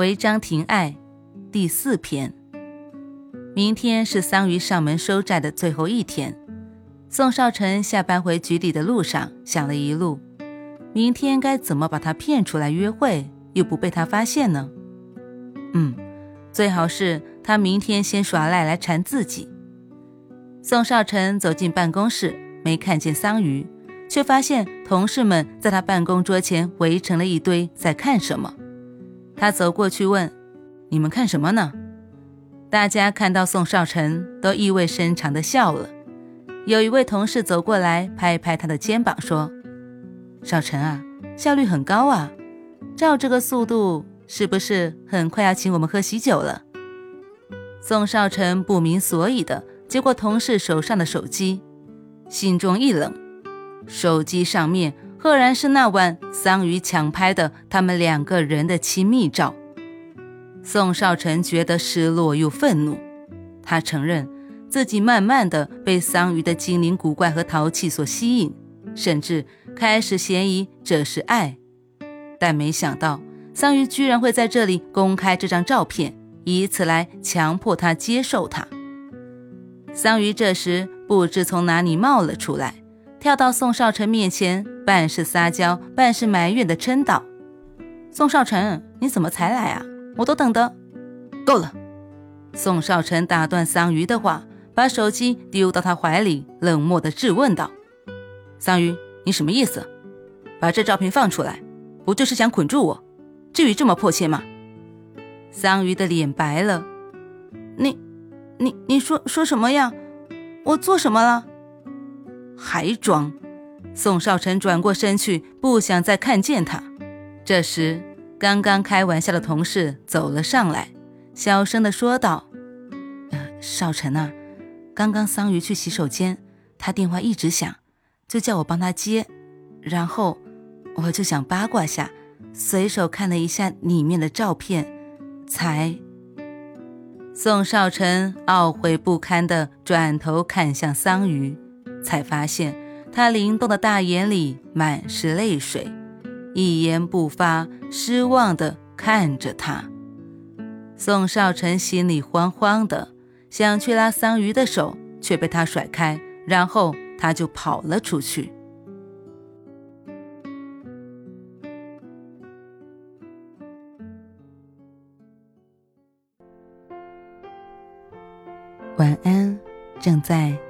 违章停爱，第四篇。明天是桑榆上门收债的最后一天。宋少成下班回局里的路上，想了一路，明天该怎么把他骗出来约会，又不被他发现呢？嗯，最好是他明天先耍赖来缠自己。宋少成走进办公室，没看见桑榆，却发现同事们在他办公桌前围成了一堆，在看什么。他走过去问：“你们看什么呢？”大家看到宋少成，都意味深长地笑了。有一位同事走过来，拍拍他的肩膀，说：“少成啊，效率很高啊！照这个速度，是不是很快要请我们喝喜酒了？”宋少成不明所以的接过同事手上的手机，心中一冷，手机上面。赫然是那晚桑榆抢拍的他们两个人的亲密照。宋少臣觉得失落又愤怒，他承认自己慢慢的被桑榆的精灵古怪和淘气所吸引，甚至开始嫌疑这是爱。但没想到桑榆居然会在这里公开这张照片，以此来强迫他接受他。桑榆这时不知从哪里冒了出来。跳到宋少成面前，半是撒娇，半是埋怨的嗔道：“宋少成，你怎么才来啊？我都等得够了。”宋少成打断桑榆的话，把手机丢到他怀里，冷漠的质问道：“桑榆，你什么意思？把这照片放出来，不就是想捆住我？至于这么迫切吗？”桑榆的脸白了：“你、你、你说说什么呀？我做什么了？”还装！宋少成转过身去，不想再看见他。这时，刚刚开玩笑的同事走了上来，小声的说道：“呃，少成啊，刚刚桑榆去洗手间，他电话一直响，就叫我帮他接。然后，我就想八卦下，随手看了一下里面的照片，才……”宋少成懊悔不堪的转头看向桑榆。才发现，他灵动的大眼里满是泪水，一言不发，失望地看着他。宋少成心里慌慌的，想去拉桑榆的手，却被他甩开，然后他就跑了出去。晚安，正在。